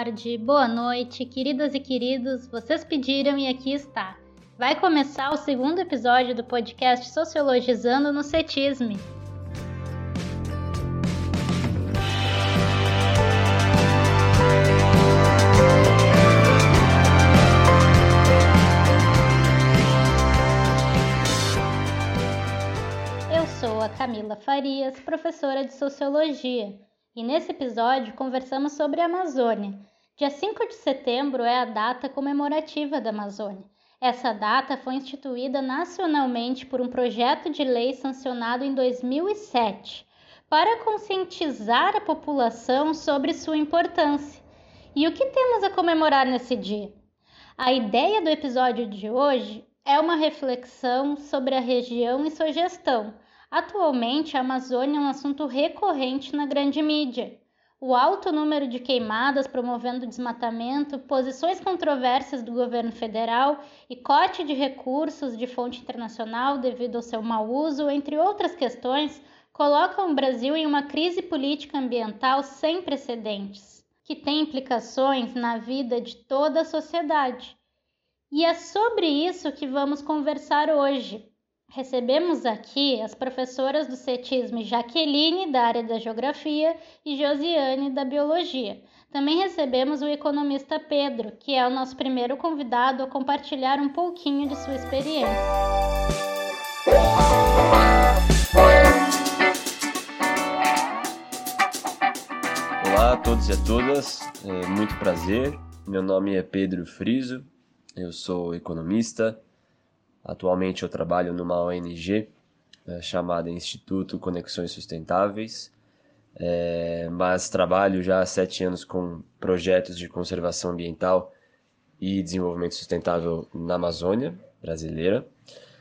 tarde, boa noite, queridas e queridos, vocês pediram e aqui está. Vai começar o segundo episódio do podcast Sociologizando no Cetisme. Eu sou a Camila Farias, professora de Sociologia e nesse episódio conversamos sobre a Amazônia. Dia 5 de setembro é a data comemorativa da Amazônia. Essa data foi instituída nacionalmente por um projeto de lei sancionado em 2007 para conscientizar a população sobre sua importância. E o que temos a comemorar nesse dia? A ideia do episódio de hoje é uma reflexão sobre a região e sua gestão Atualmente, a Amazônia é um assunto recorrente na grande mídia. O alto número de queimadas promovendo desmatamento, posições controversas do governo federal e corte de recursos de fonte internacional devido ao seu mau uso, entre outras questões, colocam o Brasil em uma crise política ambiental sem precedentes, que tem implicações na vida de toda a sociedade. E é sobre isso que vamos conversar hoje. Recebemos aqui as professoras do CETISM Jaqueline, da área da Geografia, e Josiane, da Biologia. Também recebemos o economista Pedro, que é o nosso primeiro convidado a compartilhar um pouquinho de sua experiência. Olá a todos e a todas, é muito prazer. Meu nome é Pedro Friso, eu sou economista, Atualmente eu trabalho numa ONG é, chamada Instituto Conexões Sustentáveis, é, mas trabalho já há sete anos com projetos de conservação ambiental e desenvolvimento sustentável na Amazônia brasileira.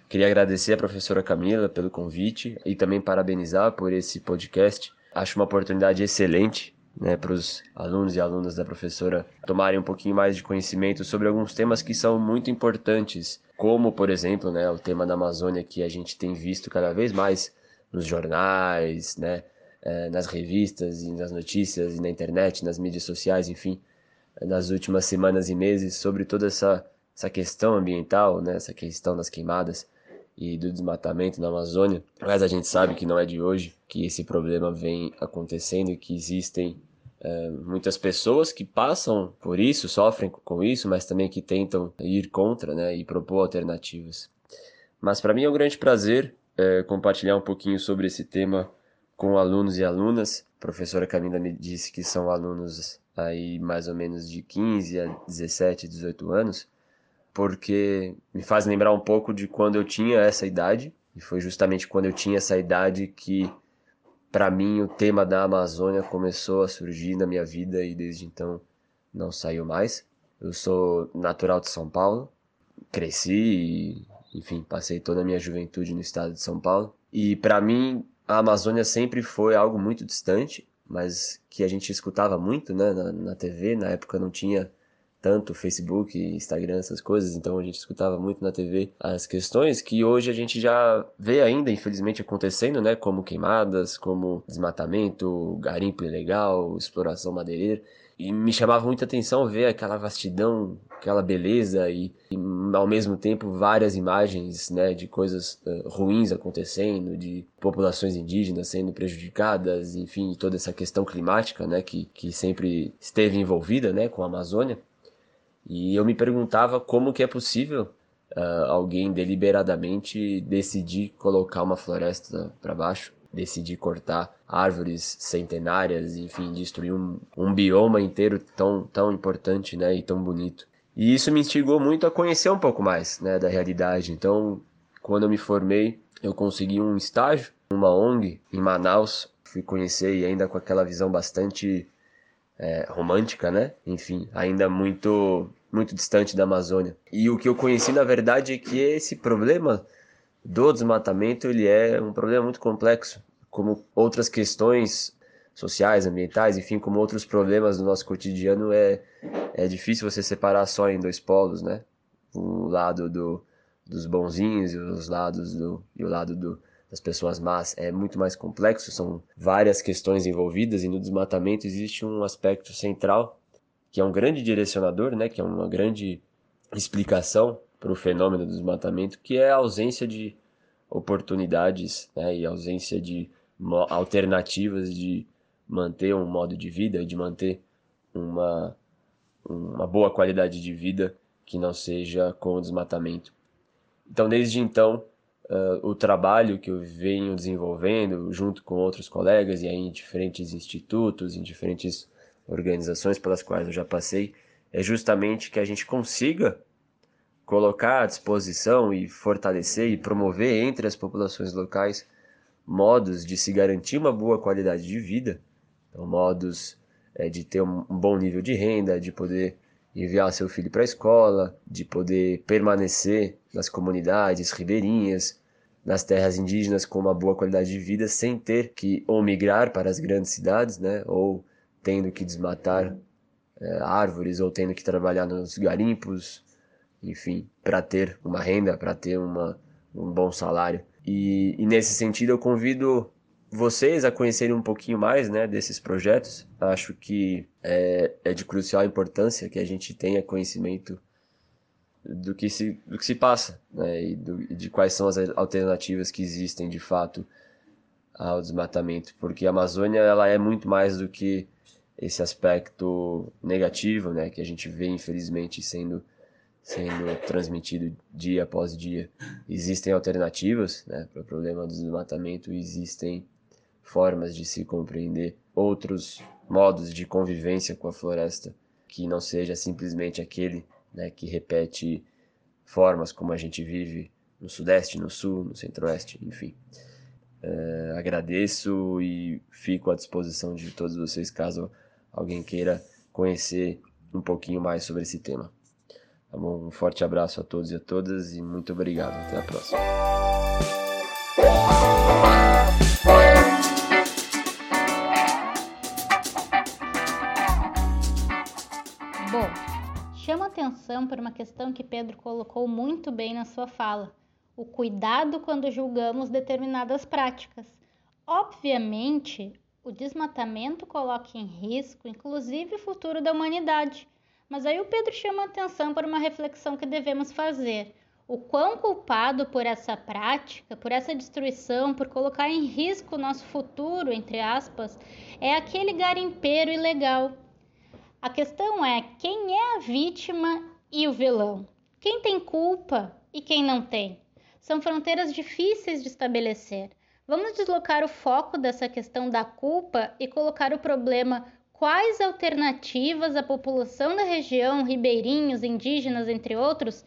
Queria agradecer a professora Camila pelo convite e também parabenizar por esse podcast. Acho uma oportunidade excelente né, para os alunos e alunas da professora tomarem um pouquinho mais de conhecimento sobre alguns temas que são muito importantes, como, por exemplo, né, o tema da Amazônia que a gente tem visto cada vez mais nos jornais, né, é, nas revistas e nas notícias e na internet, nas mídias sociais, enfim, nas últimas semanas e meses sobre toda essa, essa questão ambiental, né, essa questão das queimadas e do desmatamento na Amazônia. Mas a gente sabe que não é de hoje que esse problema vem acontecendo e que existem é, muitas pessoas que passam por isso, sofrem com isso, mas também que tentam ir contra né, e propor alternativas. Mas para mim é um grande prazer é, compartilhar um pouquinho sobre esse tema com alunos e alunas. A professora Camila me disse que são alunos aí mais ou menos de 15 a 17, 18 anos, porque me faz lembrar um pouco de quando eu tinha essa idade, e foi justamente quando eu tinha essa idade que para mim o tema da Amazônia começou a surgir na minha vida e desde então não saiu mais. Eu sou natural de São Paulo, cresci e, enfim, passei toda a minha juventude no estado de São Paulo. E para mim a Amazônia sempre foi algo muito distante, mas que a gente escutava muito, né, na, na TV. Na época não tinha tanto Facebook, Instagram, essas coisas, então a gente escutava muito na TV as questões que hoje a gente já vê ainda, infelizmente, acontecendo, né? Como queimadas, como desmatamento, garimpo ilegal, exploração madeireira. E me chamava muita atenção ver aquela vastidão, aquela beleza e, e ao mesmo tempo várias imagens né, de coisas uh, ruins acontecendo, de populações indígenas sendo prejudicadas, enfim, toda essa questão climática né, que, que sempre esteve envolvida né, com a Amazônia. E eu me perguntava como que é possível uh, alguém deliberadamente decidir colocar uma floresta para baixo, decidir cortar árvores centenárias, enfim, destruir um, um bioma inteiro tão, tão importante né, e tão bonito. E isso me instigou muito a conhecer um pouco mais né, da realidade. Então, quando eu me formei, eu consegui um estágio numa ONG em Manaus. Fui conhecer e ainda com aquela visão bastante é, romântica, né? Enfim, ainda muito muito distante da Amazônia. E o que eu conheci na verdade é que esse problema do desmatamento ele é um problema muito complexo, como outras questões sociais, ambientais, enfim, como outros problemas do nosso cotidiano é é difícil você separar só em dois polos, né? O lado do, dos bonzinhos e os lados do e o lado do, das pessoas más é muito mais complexo, são várias questões envolvidas e no desmatamento existe um aspecto central que é um grande direcionador, né, que é uma grande explicação para o fenômeno do desmatamento, que é a ausência de oportunidades né, e ausência de alternativas de manter um modo de vida, de manter uma, uma boa qualidade de vida que não seja com o desmatamento. Então, desde então, uh, o trabalho que eu venho desenvolvendo junto com outros colegas e aí em diferentes institutos, em diferentes organizações pelas quais eu já passei, é justamente que a gente consiga colocar à disposição e fortalecer e promover entre as populações locais modos de se garantir uma boa qualidade de vida, então, modos é, de ter um, um bom nível de renda, de poder enviar seu filho para a escola, de poder permanecer nas comunidades ribeirinhas, nas terras indígenas com uma boa qualidade de vida, sem ter que ou migrar para as grandes cidades, né, ou tendo que desmatar é, árvores, ou tendo que trabalhar nos garimpos, enfim, para ter uma renda, para ter uma, um bom salário. E, e, nesse sentido eu convido vocês a conhecerem um pouquinho mais né, desses projetos. Acho que é, é de crucial importância que a gente tenha conhecimento do que se, do que se passa né, e do, de quais são as alternativas que existem de fato ao desmatamento, porque a Amazônia ela é muito mais do que esse aspecto negativo, né, que a gente vê infelizmente sendo sendo transmitido dia após dia. Existem alternativas né, para o problema do desmatamento, existem formas de se compreender outros modos de convivência com a floresta que não seja simplesmente aquele né, que repete formas como a gente vive no Sudeste, no Sul, no Centro-Oeste, enfim. Uh, agradeço e fico à disposição de todos vocês caso alguém queira conhecer um pouquinho mais sobre esse tema. Tá bom? Um forte abraço a todos e a todas e muito obrigado. Até a próxima. Atenção por uma questão que Pedro colocou muito bem na sua fala: o cuidado quando julgamos determinadas práticas. Obviamente, o desmatamento coloca em risco, inclusive, o futuro da humanidade mas aí o Pedro chama atenção para uma reflexão que devemos fazer. O quão culpado por essa prática, por essa destruição, por colocar em risco o nosso futuro, entre aspas, é aquele garimpeiro ilegal. A questão é quem é a vítima e o vilão? Quem tem culpa e quem não tem? São fronteiras difíceis de estabelecer. Vamos deslocar o foco dessa questão da culpa e colocar o problema quais alternativas a população da região, ribeirinhos, indígenas, entre outros,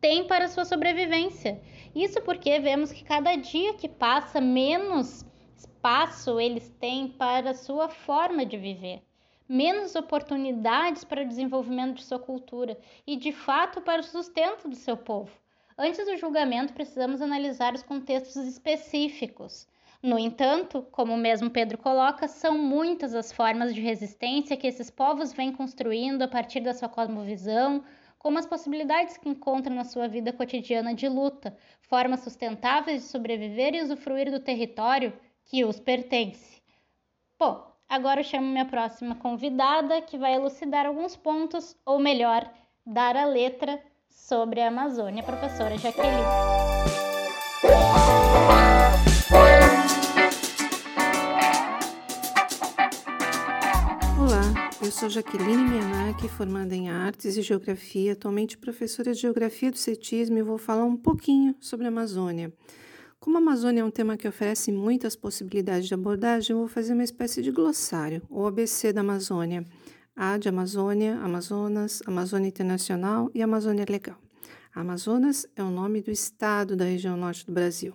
tem para sua sobrevivência. Isso porque vemos que cada dia que passa, menos espaço eles têm para sua forma de viver, menos oportunidades para o desenvolvimento de sua cultura e, de fato, para o sustento do seu povo. Antes do julgamento, precisamos analisar os contextos específicos. No entanto, como mesmo Pedro coloca, são muitas as formas de resistência que esses povos vêm construindo a partir da sua cosmovisão, como as possibilidades que encontram na sua vida cotidiana de luta, formas sustentáveis de sobreviver e usufruir do território que os pertence. Bom, agora eu chamo minha próxima convidada, que vai elucidar alguns pontos, ou melhor, dar a letra sobre a Amazônia, a professora Jaqueline. sou Jaqueline Mianak, formada em Artes e Geografia, atualmente professora de Geografia do Cetismo e vou falar um pouquinho sobre a Amazônia. Como a Amazônia é um tema que oferece muitas possibilidades de abordagem, eu vou fazer uma espécie de glossário, o ABC da Amazônia. A de Amazônia, Amazonas, Amazônia Internacional e Amazônia Legal. A Amazonas é o nome do estado da região norte do Brasil.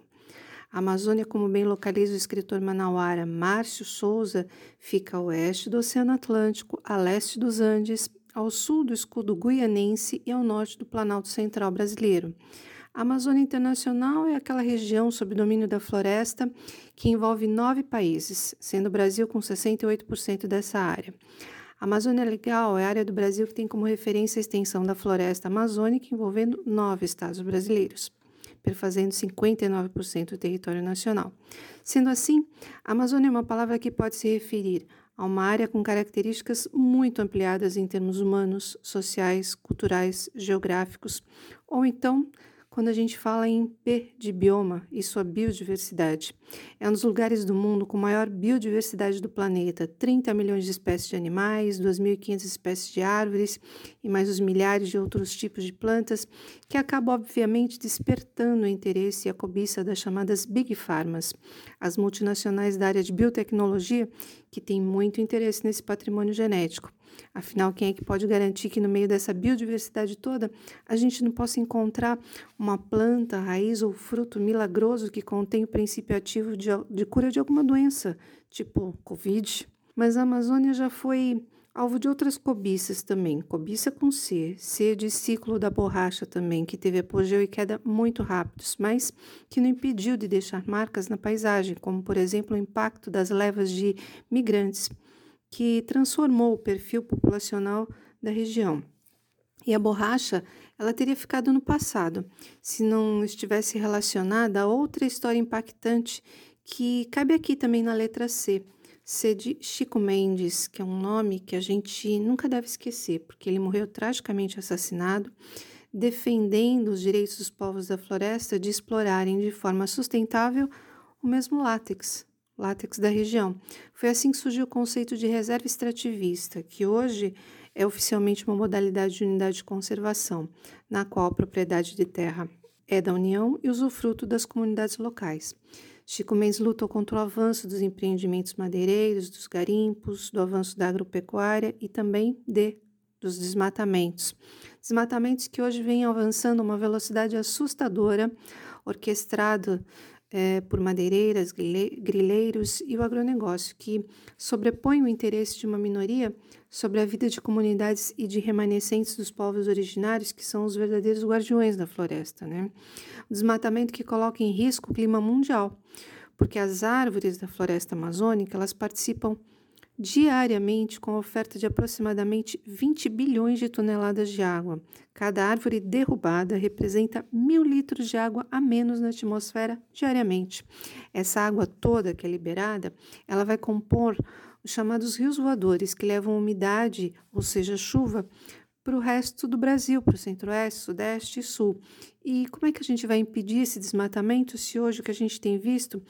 A Amazônia, como bem localiza o escritor manauara Márcio Souza, fica a oeste do Oceano Atlântico, a leste dos Andes, ao sul do escudo guianense e ao norte do Planalto Central brasileiro. A Amazônia Internacional é aquela região sob domínio da floresta que envolve nove países, sendo o Brasil com 68% dessa área. A Amazônia Legal é a área do Brasil que tem como referência a extensão da floresta amazônica envolvendo nove estados brasileiros. perfazendo 59% do território nacional. Sendo assim, a Amazônia é uma palavra que pode se referir a uma área com características muito ampliadas em termos humanos, sociais, culturais, geográficos, ou então quando a gente fala em P de bioma e sua biodiversidade. É um dos lugares do mundo com maior biodiversidade do planeta: 30 milhões de espécies de animais, 2.500 espécies de árvores e mais os milhares de outros tipos de plantas, que acabam, obviamente, despertando o interesse e a cobiça das chamadas Big Pharmas, as multinacionais da área de biotecnologia, que têm muito interesse nesse patrimônio genético. Afinal, quem é que pode garantir que no meio dessa biodiversidade toda a gente não possa encontrar uma planta, raiz ou fruto milagroso que contém o princípio ativo de, de cura de alguma doença, tipo Covid? Mas a Amazônia já foi alvo de outras cobiças também. Cobiça com C, C de ciclo da borracha também, que teve apogeu e queda muito rápidos, mas que não impediu de deixar marcas na paisagem, como por exemplo o impacto das levas de migrantes que transformou o perfil populacional da região. E a borracha, ela teria ficado no passado, se não estivesse relacionada a outra história impactante que cabe aqui também na letra C. C de Chico Mendes, que é um nome que a gente nunca deve esquecer, porque ele morreu tragicamente assassinado, defendendo os direitos dos povos da floresta de explorarem de forma sustentável o mesmo látex, látex da região. Foi assim que surgiu o conceito de reserva extrativista, que hoje é oficialmente uma modalidade de unidade de conservação, na qual a propriedade de terra é da União e usufruto das comunidades locais. Chico Mendes lutou contra o avanço dos empreendimentos madeireiros, dos garimpos, do avanço da agropecuária e também de dos desmatamentos. Desmatamentos que hoje vêm avançando a uma velocidade assustadora, orquestrado é, por madeireiras, grileiros e o agronegócio, que sobrepõe o interesse de uma minoria sobre a vida de comunidades e de remanescentes dos povos originários, que são os verdadeiros guardiões da floresta. Né? O desmatamento que coloca em risco o clima mundial, porque as árvores da floresta amazônica elas participam diariamente com oferta de aproximadamente 20 bilhões de toneladas de água. Cada árvore derrubada representa mil litros de água a menos na atmosfera diariamente. Essa água toda que é liberada, ela vai compor os chamados rios voadores, que levam umidade, ou seja, chuva, para o resto do Brasil, para o centro-oeste, sudeste e sul. E como é que a gente vai impedir esse desmatamento se hoje o que a gente tem visto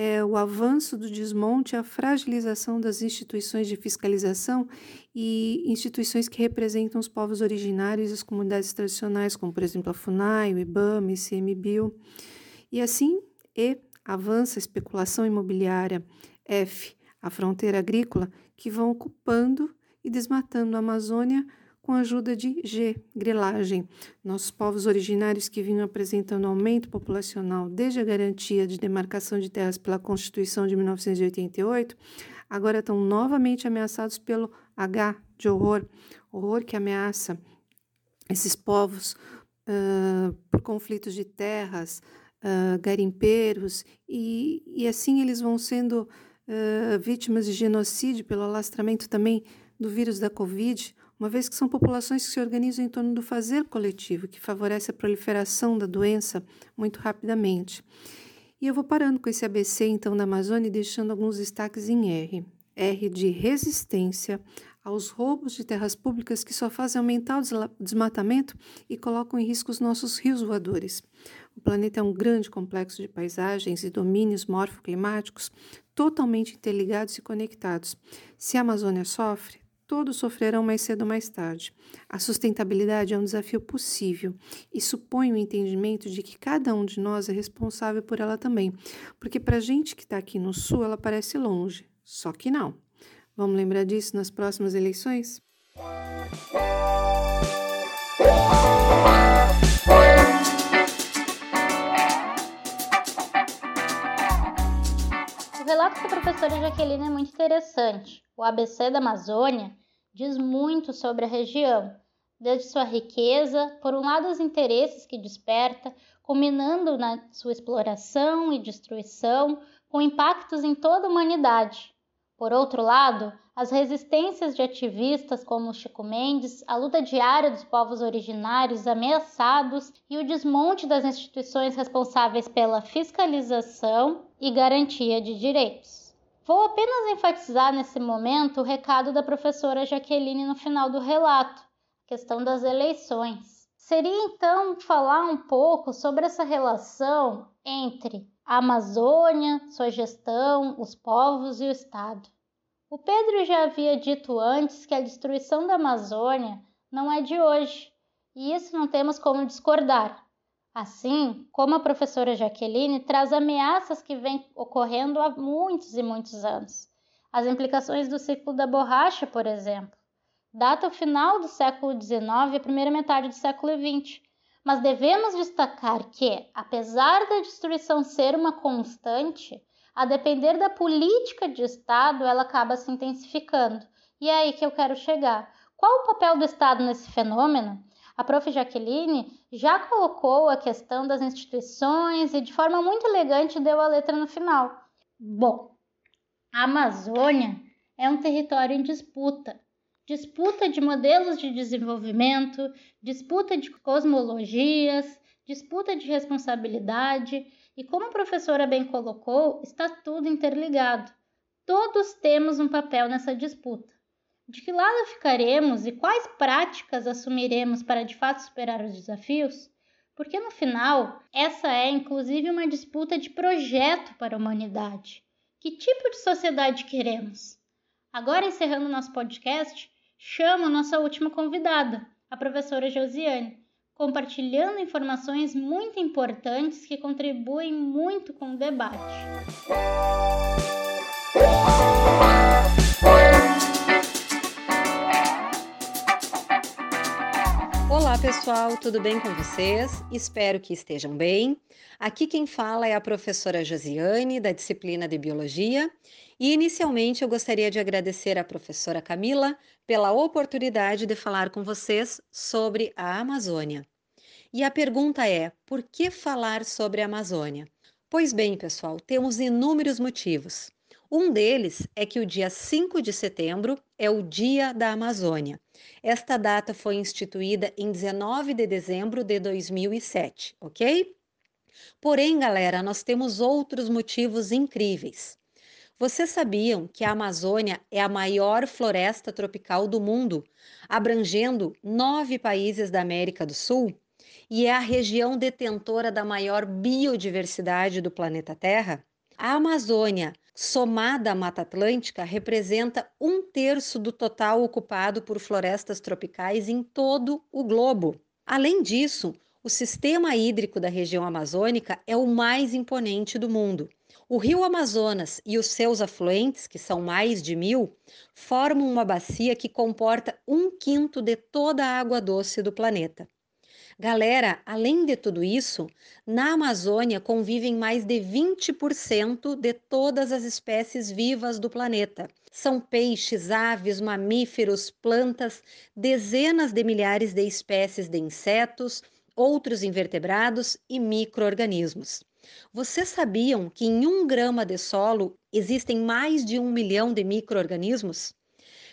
é o avanço do desmonte, a fragilização das instituições de fiscalização e instituições que representam os povos originários e as comunidades tradicionais, como por exemplo a FUNAI, o IBAMA, ICMBio. E assim, E, avança a especulação imobiliária, F, a fronteira agrícola, que vão ocupando e desmatando a Amazônia com a ajuda de G, grilagem. Nossos povos originários que vinham apresentando aumento populacional desde a garantia de demarcação de terras pela Constituição de 1988, agora estão novamente ameaçados pelo H de horror, horror que ameaça esses povos uh, por conflitos de terras, uh, garimpeiros, e, e assim eles vão sendo uh, vítimas de genocídio pelo alastramento também do vírus da Covid, uma vez que são populações que se organizam em torno do fazer coletivo, que favorece a proliferação da doença muito rapidamente. E eu vou parando com esse ABC, então, da Amazônia deixando alguns destaques em R. R de resistência aos roubos de terras públicas que só fazem aumentar o desmatamento e colocam em risco os nossos rios voadores. O planeta é um grande complexo de paisagens e domínios morfoclimáticos totalmente interligados e conectados. Se a Amazônia sofre, todos sofrerão mais cedo ou mais tarde. A sustentabilidade é um desafio possível e supõe o entendimento de que cada um de nós é responsável por ela também, porque para a gente que está aqui no Sul, ela parece longe, só que não. Vamos lembrar disso nas próximas eleições? Relato da professora Jaqueline é muito interessante. O ABC da Amazônia diz muito sobre a região, desde sua riqueza, por um lado os interesses que desperta, culminando na sua exploração e destruição, com impactos em toda a humanidade. Por outro lado, as resistências de ativistas como Chico Mendes, a luta diária dos povos originários ameaçados e o desmonte das instituições responsáveis pela fiscalização e garantia de direitos. Vou apenas enfatizar nesse momento o recado da professora Jaqueline no final do relato, questão das eleições. Seria então falar um pouco sobre essa relação entre a Amazônia, sua gestão, os povos e o Estado. O Pedro já havia dito antes que a destruição da Amazônia não é de hoje, e isso não temos como discordar. Assim, como a professora Jaqueline traz ameaças que vêm ocorrendo há muitos e muitos anos. As implicações do ciclo da borracha, por exemplo, data o final do século XIX e a primeira metade do século XX. Mas devemos destacar que, apesar da destruição ser uma constante, a depender da política de Estado, ela acaba se intensificando. E é aí que eu quero chegar. Qual o papel do Estado nesse fenômeno? A prof. Jaqueline já colocou a questão das instituições e de forma muito elegante deu a letra no final. Bom, a Amazônia é um território em disputa. Disputa de modelos de desenvolvimento, disputa de cosmologias, disputa de responsabilidade e como a professora bem colocou, está tudo interligado. Todos temos um papel nessa disputa. De que lado ficaremos e quais práticas assumiremos para de fato superar os desafios? Porque no final, essa é inclusive uma disputa de projeto para a humanidade. Que tipo de sociedade queremos? Agora, encerrando nosso podcast, chamo nossa última convidada, a professora Josiane, compartilhando informações muito importantes que contribuem muito com o debate. Pessoal, tudo bem com vocês? Espero que estejam bem. Aqui quem fala é a professora Josiane, da disciplina de Biologia, e inicialmente eu gostaria de agradecer à professora Camila pela oportunidade de falar com vocês sobre a Amazônia. E a pergunta é: por que falar sobre a Amazônia? Pois bem, pessoal, temos inúmeros motivos. Um deles é que o dia 5 de setembro é o Dia da Amazônia. Esta data foi instituída em 19 de dezembro de 2007, ok? Porém, galera, nós temos outros motivos incríveis. Vocês sabiam que a Amazônia é a maior floresta tropical do mundo, abrangendo nove países da América do Sul? E é a região detentora da maior biodiversidade do planeta Terra? A Amazônia, somada à Mata Atlântica, representa um terço do total ocupado por florestas tropicais em todo o globo. Além disso, o sistema hídrico da região amazônica é o mais imponente do mundo. O rio Amazonas e os seus afluentes, que são mais de mil, formam uma bacia que comporta um quinto de toda a água doce do planeta. Galera, além de tudo isso, na Amazônia convivem mais de 20% de todas as espécies vivas do planeta. São peixes, aves, mamíferos, plantas, dezenas de milhares de espécies de insetos, outros invertebrados e microorganismos. Vocês sabiam que em um grama de solo existem mais de um milhão de micro-organismos?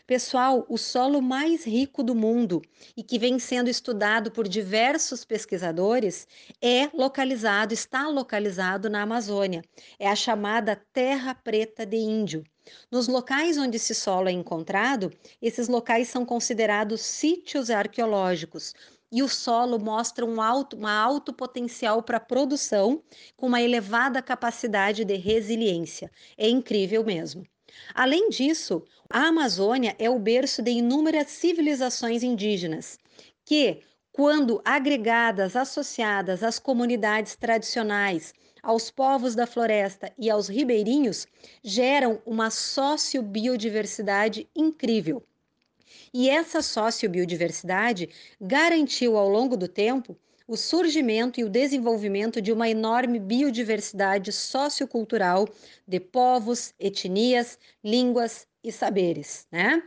Pessoal, o solo mais rico do mundo e que vem sendo estudado por diversos pesquisadores é localizado, está localizado na Amazônia. É a chamada Terra Preta de Índio. Nos locais onde esse solo é encontrado, esses locais são considerados sítios arqueológicos, e o solo mostra um alto, uma alto potencial para produção, com uma elevada capacidade de resiliência. É incrível mesmo. Além disso, a Amazônia é o berço de inúmeras civilizações indígenas que, quando agregadas, associadas às comunidades tradicionais, aos povos da floresta e aos ribeirinhos, geram uma sociobiodiversidade incrível. E essa sociobiodiversidade garantiu ao longo do tempo o surgimento e o desenvolvimento de uma enorme biodiversidade sociocultural de povos, etnias, línguas e saberes, né?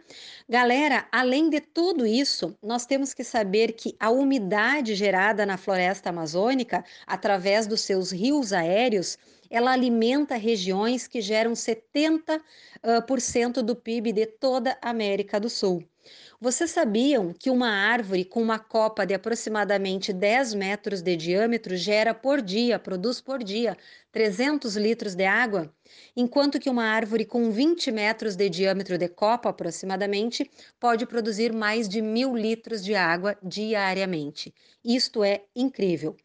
Galera, além de tudo isso, nós temos que saber que a umidade gerada na floresta amazônica através dos seus rios aéreos ela alimenta regiões que geram 70% uh, do PIB de toda a América do Sul. Vocês sabiam que uma árvore com uma copa de aproximadamente 10 metros de diâmetro gera por dia, produz por dia, 300 litros de água? Enquanto que uma árvore com 20 metros de diâmetro de copa, aproximadamente, pode produzir mais de mil litros de água diariamente. Isto é incrível.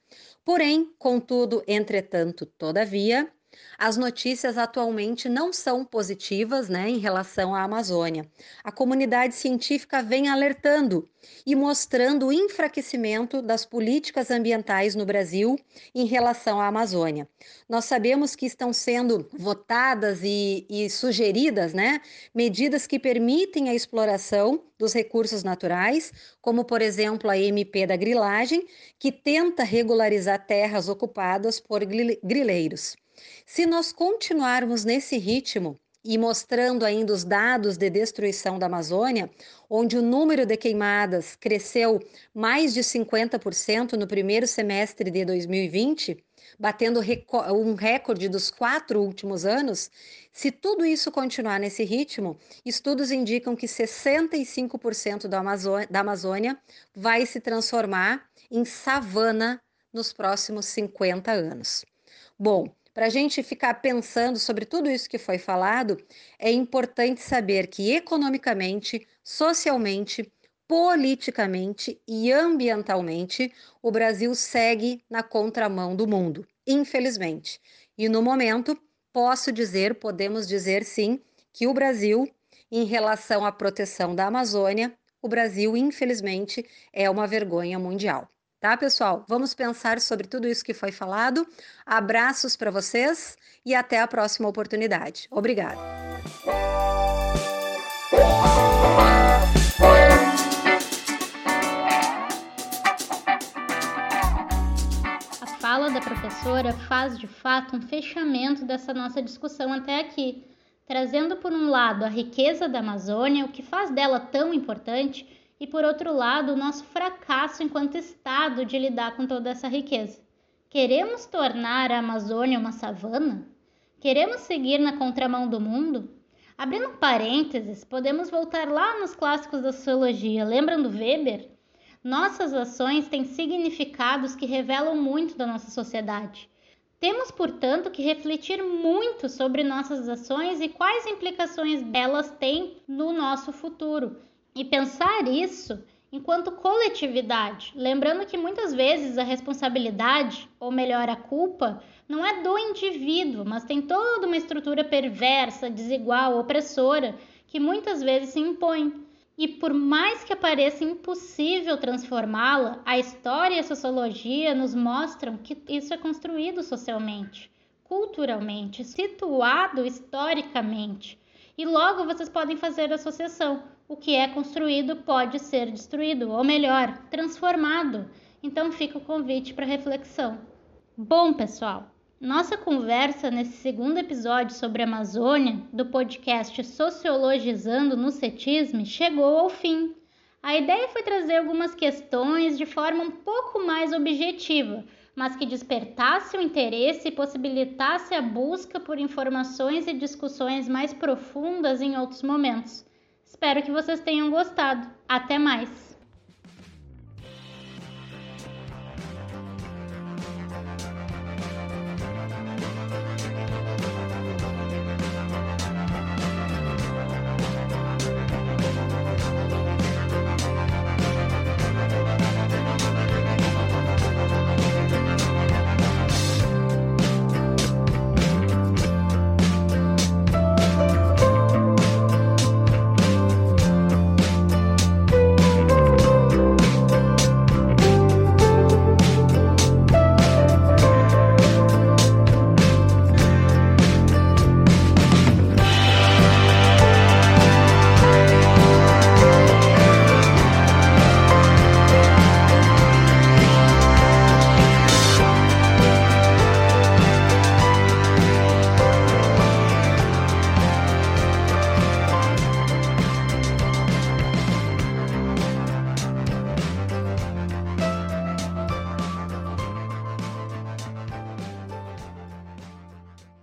Porém, contudo, entretanto, todavia, as notícias atualmente não são positivas né, em relação à Amazônia. A comunidade científica vem alertando e mostrando o enfraquecimento das políticas ambientais no Brasil em relação à Amazônia. Nós sabemos que estão sendo votadas e, e sugeridas né, medidas que permitem a exploração dos recursos naturais, como, por exemplo, a MP da grilagem, que tenta regularizar terras ocupadas por grileiros. Se nós continuarmos nesse ritmo, e mostrando ainda os dados de destruição da Amazônia, onde o número de queimadas cresceu mais de 50% no primeiro semestre de 2020, batendo um recorde dos quatro últimos anos, se tudo isso continuar nesse ritmo, estudos indicam que 65% da Amazônia, da Amazônia vai se transformar em savana nos próximos 50 anos. Bom, para a gente ficar pensando sobre tudo isso que foi falado, é importante saber que economicamente, socialmente, politicamente e ambientalmente, o Brasil segue na contramão do mundo, infelizmente. E no momento, posso dizer, podemos dizer sim, que o Brasil, em relação à proteção da Amazônia, o Brasil, infelizmente, é uma vergonha mundial. Tá, pessoal? Vamos pensar sobre tudo isso que foi falado. Abraços para vocês e até a próxima oportunidade. Obrigada. A fala da professora faz de fato um fechamento dessa nossa discussão até aqui, trazendo por um lado a riqueza da Amazônia, o que faz dela tão importante e, por outro lado, o nosso fracasso enquanto Estado de lidar com toda essa riqueza. Queremos tornar a Amazônia uma savana? Queremos seguir na contramão do mundo? Abrindo um parênteses, podemos voltar lá nos clássicos da sociologia. Lembram do Weber? Nossas ações têm significados que revelam muito da nossa sociedade. Temos, portanto, que refletir muito sobre nossas ações e quais implicações delas têm no nosso futuro, e pensar isso enquanto coletividade, lembrando que muitas vezes a responsabilidade, ou melhor, a culpa, não é do indivíduo, mas tem toda uma estrutura perversa, desigual, opressora, que muitas vezes se impõe. E por mais que pareça impossível transformá-la, a história e a sociologia nos mostram que isso é construído socialmente, culturalmente, situado historicamente. E logo vocês podem fazer associação o que é construído pode ser destruído, ou melhor, transformado. Então fica o convite para reflexão. Bom, pessoal, nossa conversa nesse segundo episódio sobre a Amazônia, do podcast Sociologizando no Cetisme, chegou ao fim. A ideia foi trazer algumas questões de forma um pouco mais objetiva, mas que despertasse o interesse e possibilitasse a busca por informações e discussões mais profundas em outros momentos. Espero que vocês tenham gostado. Até mais!